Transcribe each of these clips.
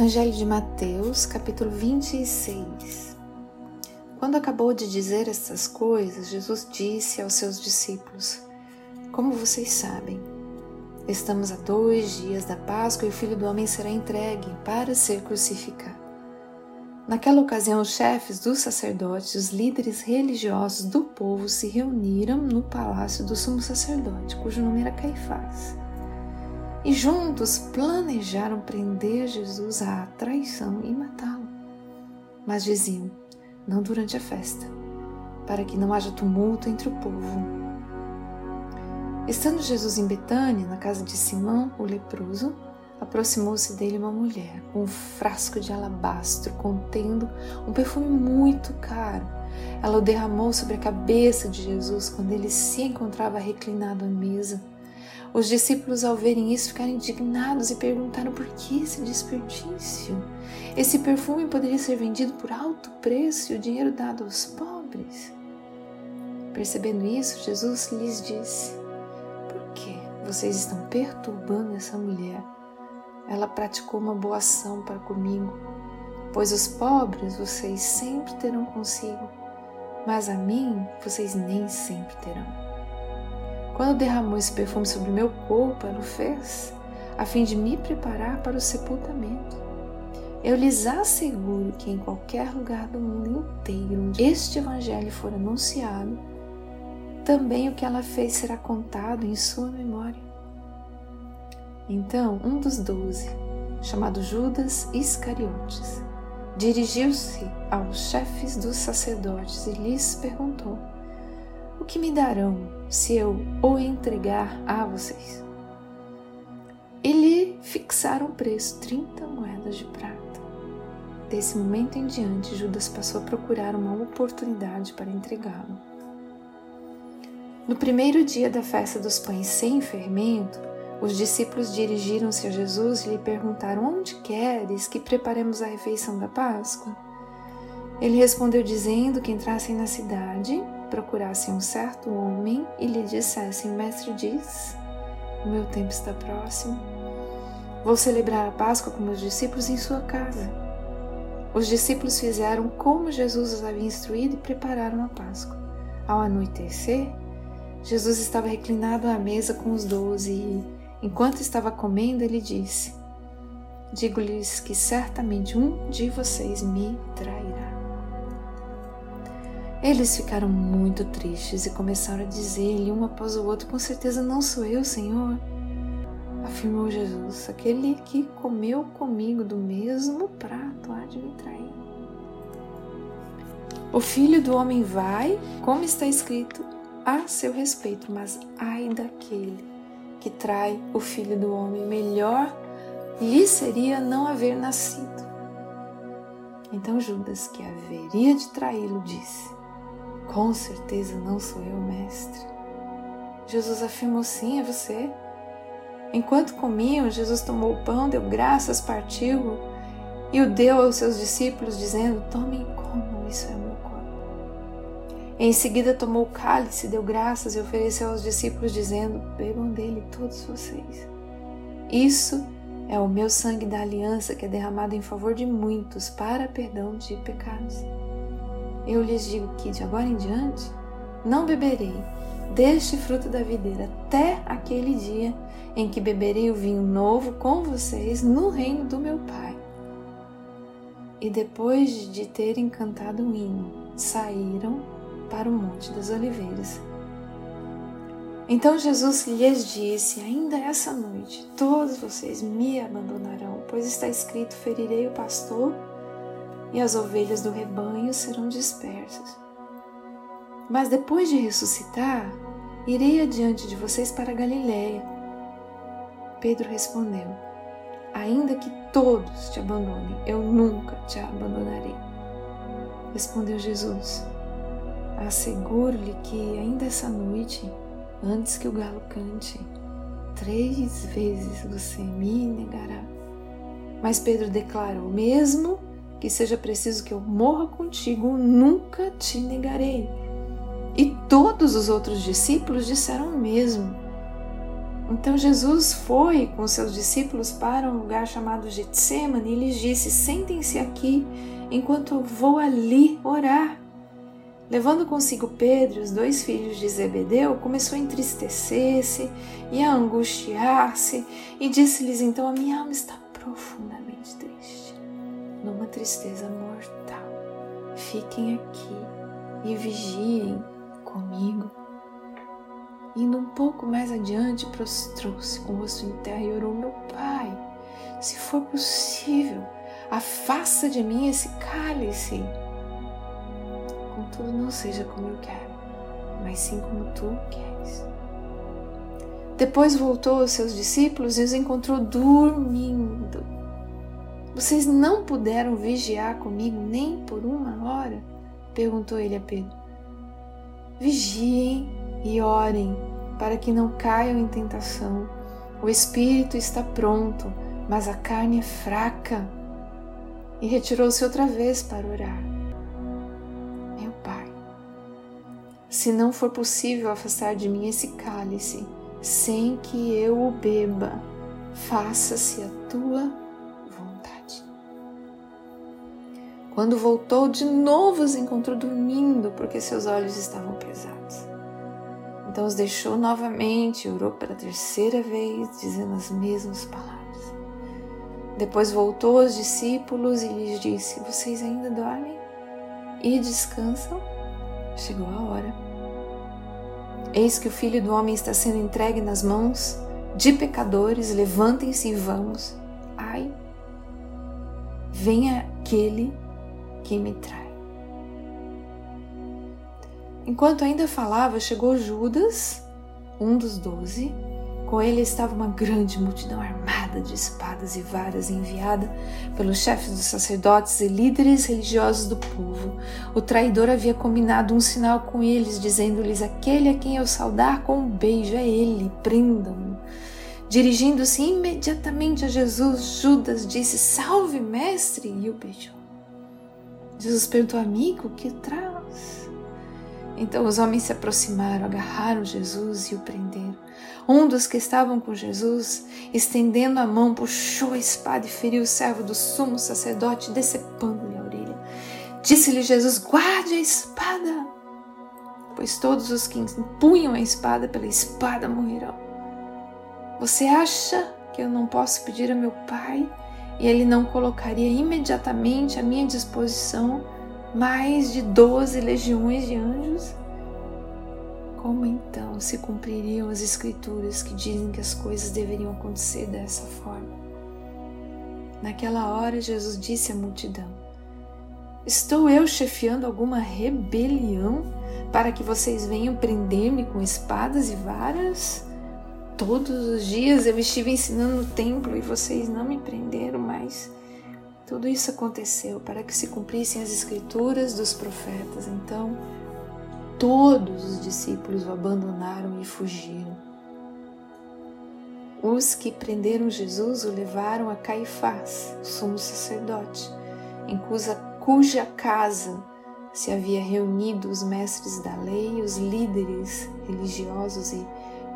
Evangelho de Mateus, capítulo 26. Quando acabou de dizer estas coisas, Jesus disse aos seus discípulos: Como vocês sabem, estamos a dois dias da Páscoa e o filho do homem será entregue para ser crucificado. Naquela ocasião, os chefes dos sacerdotes, os líderes religiosos do povo se reuniram no palácio do sumo sacerdote, cujo nome era Caifás e juntos planejaram prender Jesus à traição e matá-lo. Mas diziam: não durante a festa, para que não haja tumulto entre o povo. Estando Jesus em Betânia, na casa de Simão, o leproso, aproximou-se dele uma mulher com um frasco de alabastro contendo um perfume muito caro. Ela o derramou sobre a cabeça de Jesus quando ele se encontrava reclinado à mesa. Os discípulos, ao verem isso, ficaram indignados e perguntaram por que esse desperdício. Esse perfume poderia ser vendido por alto preço e o dinheiro dado aos pobres. Percebendo isso, Jesus lhes disse: Por que vocês estão perturbando essa mulher? Ela praticou uma boa ação para comigo, pois os pobres vocês sempre terão consigo, mas a mim vocês nem sempre terão. Quando derramou esse perfume sobre meu corpo, ela o fez a fim de me preparar para o sepultamento. Eu lhes asseguro que em qualquer lugar do mundo inteiro onde este evangelho for anunciado, também o que ela fez será contado em sua memória. Então, um dos doze, chamado Judas Iscariotes, dirigiu-se aos chefes dos sacerdotes e lhes perguntou: O que me darão se eu o entregar a vocês. E lhe fixaram o preço, 30 moedas de prata. Desse momento em diante, Judas passou a procurar uma oportunidade para entregá-lo. No primeiro dia da festa dos pães sem fermento, os discípulos dirigiram-se a Jesus e lhe perguntaram: Onde queres que preparemos a refeição da Páscoa? Ele respondeu dizendo que entrassem na cidade procurassem um certo homem e lhe dissessem: Mestre diz, o meu tempo está próximo. Vou celebrar a Páscoa com meus discípulos em sua casa. Os discípulos fizeram como Jesus os havia instruído e prepararam a Páscoa. Ao anoitecer, Jesus estava reclinado à mesa com os doze e, enquanto estava comendo, ele disse: Digo-lhes que certamente um de vocês me trairá. Eles ficaram muito tristes e começaram a dizer-lhe um após o outro: Com certeza não sou eu, Senhor. Afirmou Jesus: Aquele que comeu comigo do mesmo prato há de me trair. O filho do homem vai, como está escrito, a seu respeito, mas ai daquele que trai o filho do homem, melhor lhe seria não haver nascido. Então Judas, que haveria de traí-lo, disse: com certeza não sou eu, mestre. Jesus afirmou: sim, é você. Enquanto comiam, Jesus tomou o pão, deu graças, partiu e o deu aos seus discípulos, dizendo: Tomem e comam, isso é meu corpo. Em seguida, tomou o cálice, deu graças e ofereceu aos discípulos, dizendo: Bebam dele todos vocês. Isso é o meu sangue da aliança que é derramado em favor de muitos para perdão de pecados. Eu lhes digo que de agora em diante não beberei deste fruto da videira até aquele dia em que beberei o vinho novo com vocês no reino do meu Pai. E depois de terem cantado o hino, saíram para o Monte das Oliveiras. Então Jesus lhes disse: Ainda essa noite todos vocês me abandonarão, pois está escrito: Ferirei o pastor e as ovelhas do rebanho serão dispersas. Mas depois de ressuscitar, irei adiante de vocês para Galiléia. Pedro respondeu: Ainda que todos te abandonem, eu nunca te abandonarei. Respondeu Jesus: Asseguro-lhe que ainda essa noite, antes que o galo cante, três vezes você me negará. Mas Pedro declarou: Mesmo que seja preciso que eu morra contigo, nunca te negarei. E todos os outros discípulos disseram o mesmo. Então Jesus foi com seus discípulos para um lugar chamado Getsemane e lhes disse: Sentem-se aqui enquanto eu vou ali orar. Levando consigo Pedro os dois filhos de Zebedeu, começou a entristecer-se e a angustiar-se, e disse-lhes então: A minha alma está profundamente triste, numa tristeza mortal. Fiquem aqui e vigiem comigo. Indo um pouco mais adiante, prostrou-se com o rosto em terra e orou: Meu pai, se for possível, afasta de mim esse cálice contudo não seja como eu quero, mas sim como tu queres. Depois voltou aos seus discípulos e os encontrou dormindo. Vocês não puderam vigiar comigo nem por uma hora? perguntou ele a Pedro. Vigiem e orem para que não caiam em tentação. O espírito está pronto, mas a carne é fraca. E retirou-se outra vez para orar. se não for possível afastar de mim esse cálice, sem que eu o beba, faça-se a tua Quando voltou, de novo os encontrou dormindo, porque seus olhos estavam pesados. Então os deixou novamente orou pela terceira vez, dizendo as mesmas palavras. Depois voltou aos discípulos e lhes disse: Vocês ainda dormem e descansam? chegou a hora. Eis que o Filho do Homem está sendo entregue nas mãos de pecadores, levantem-se e vamos. Ai, venha aquele que me trai. Enquanto ainda falava, chegou Judas, um dos doze, com ele estava uma grande multidão armada de espadas e varas enviada pelos chefes dos sacerdotes e líderes religiosos do povo. O traidor havia combinado um sinal com eles, dizendo-lhes: Aquele a quem eu saudar com um beijo é ele, prendam-no. Dirigindo-se imediatamente a Jesus, Judas disse: Salve, mestre! E o beijou. Jesus perguntou: Amigo, que traz? Então os homens se aproximaram, agarraram Jesus e o prenderam. Um dos que estavam com Jesus, estendendo a mão, puxou a espada e feriu o servo do sumo sacerdote, decepando-lhe a orelha. Disse-lhe Jesus: Guarde a espada, pois todos os que empunham a espada pela espada morrerão. Você acha que eu não posso pedir a meu Pai e ele não colocaria imediatamente à minha disposição? mais de doze legiões de anjos? Como então se cumpririam as escrituras que dizem que as coisas deveriam acontecer dessa forma? Naquela hora, Jesus disse à multidão: Estou eu chefiando alguma rebelião para que vocês venham prender-me com espadas e varas? Todos os dias eu estive ensinando no templo e vocês não me prenderam mais. Tudo isso aconteceu para que se cumprissem as escrituras dos profetas. Então, todos os discípulos o abandonaram e fugiram. Os que prenderam Jesus o levaram a Caifás, o sumo sacerdote, em cuja, cuja casa se havia reunido os mestres da lei, os líderes religiosos e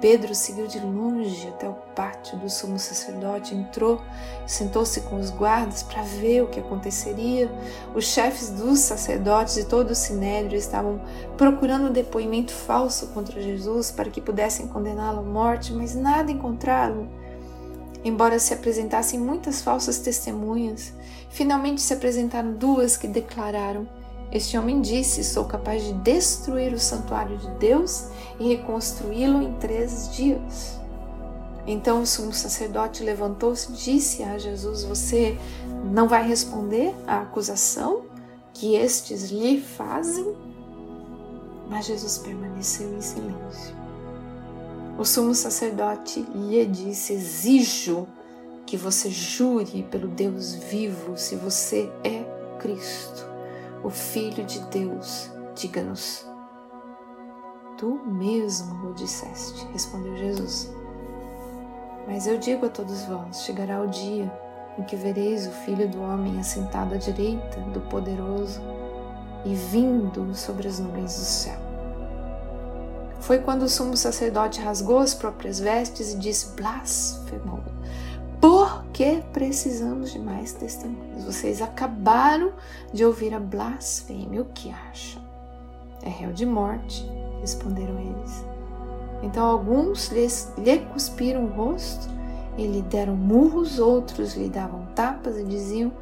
Pedro seguiu de longe até o pátio do sumo sacerdote, entrou, sentou-se com os guardas para ver o que aconteceria. Os chefes dos sacerdotes e todo o sinédrio estavam procurando um depoimento falso contra Jesus para que pudessem condená-lo à morte, mas nada encontraram. Embora se apresentassem muitas falsas testemunhas, finalmente se apresentaram duas que declararam este homem disse: Sou capaz de destruir o santuário de Deus e reconstruí-lo em três dias. Então o sumo sacerdote levantou-se e disse a Jesus: Você não vai responder à acusação que estes lhe fazem? Mas Jesus permaneceu em silêncio. O sumo sacerdote lhe disse: Exijo que você jure pelo Deus vivo se você é Cristo o Filho de Deus, diga-nos. Tu mesmo o disseste, respondeu Jesus. Mas eu digo a todos vós: chegará o dia em que vereis o Filho do Homem assentado à direita do Poderoso e vindo sobre as nuvens do céu. Foi quando o sumo sacerdote rasgou as próprias vestes e disse: blasfemou. Que precisamos de mais testemunhas? Vocês acabaram de ouvir a blasfêmia. O que acham? É réu de morte, responderam eles. Então alguns lhes, lhe cuspiram o rosto e lhe deram murros, outros lhe davam tapas e diziam: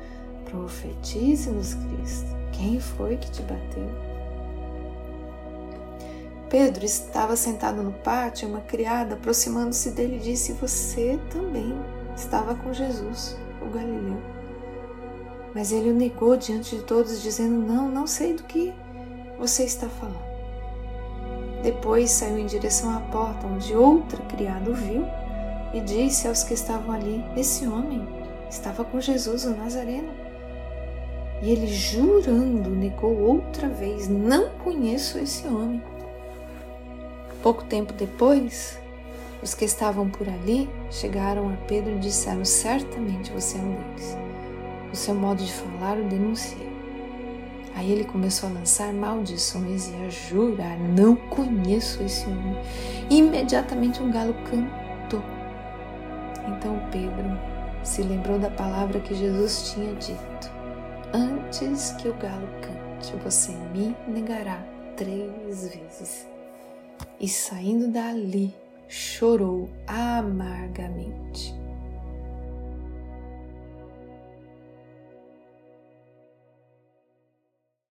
Profetize-nos, Cristo. Quem foi que te bateu? Pedro estava sentado no pátio e uma criada, aproximando-se dele, disse: Você também estava com Jesus, o Galileu. Mas ele o negou diante de todos, dizendo: Não, não sei do que você está falando. Depois saiu em direção à porta, onde outra criada o viu e disse aos que estavam ali: Esse homem estava com Jesus, o Nazareno. E ele, jurando, negou outra vez: Não conheço esse homem. Pouco tempo depois, os que estavam por ali chegaram a Pedro e disseram: Certamente você é um deles. O seu modo de falar o denuncia. Aí ele começou a lançar maldições e a jurar: Não conheço esse homem. Imediatamente um galo cantou. Então Pedro se lembrou da palavra que Jesus tinha dito: Antes que o galo cante, você me negará três vezes. E saindo dali, chorou amargamente.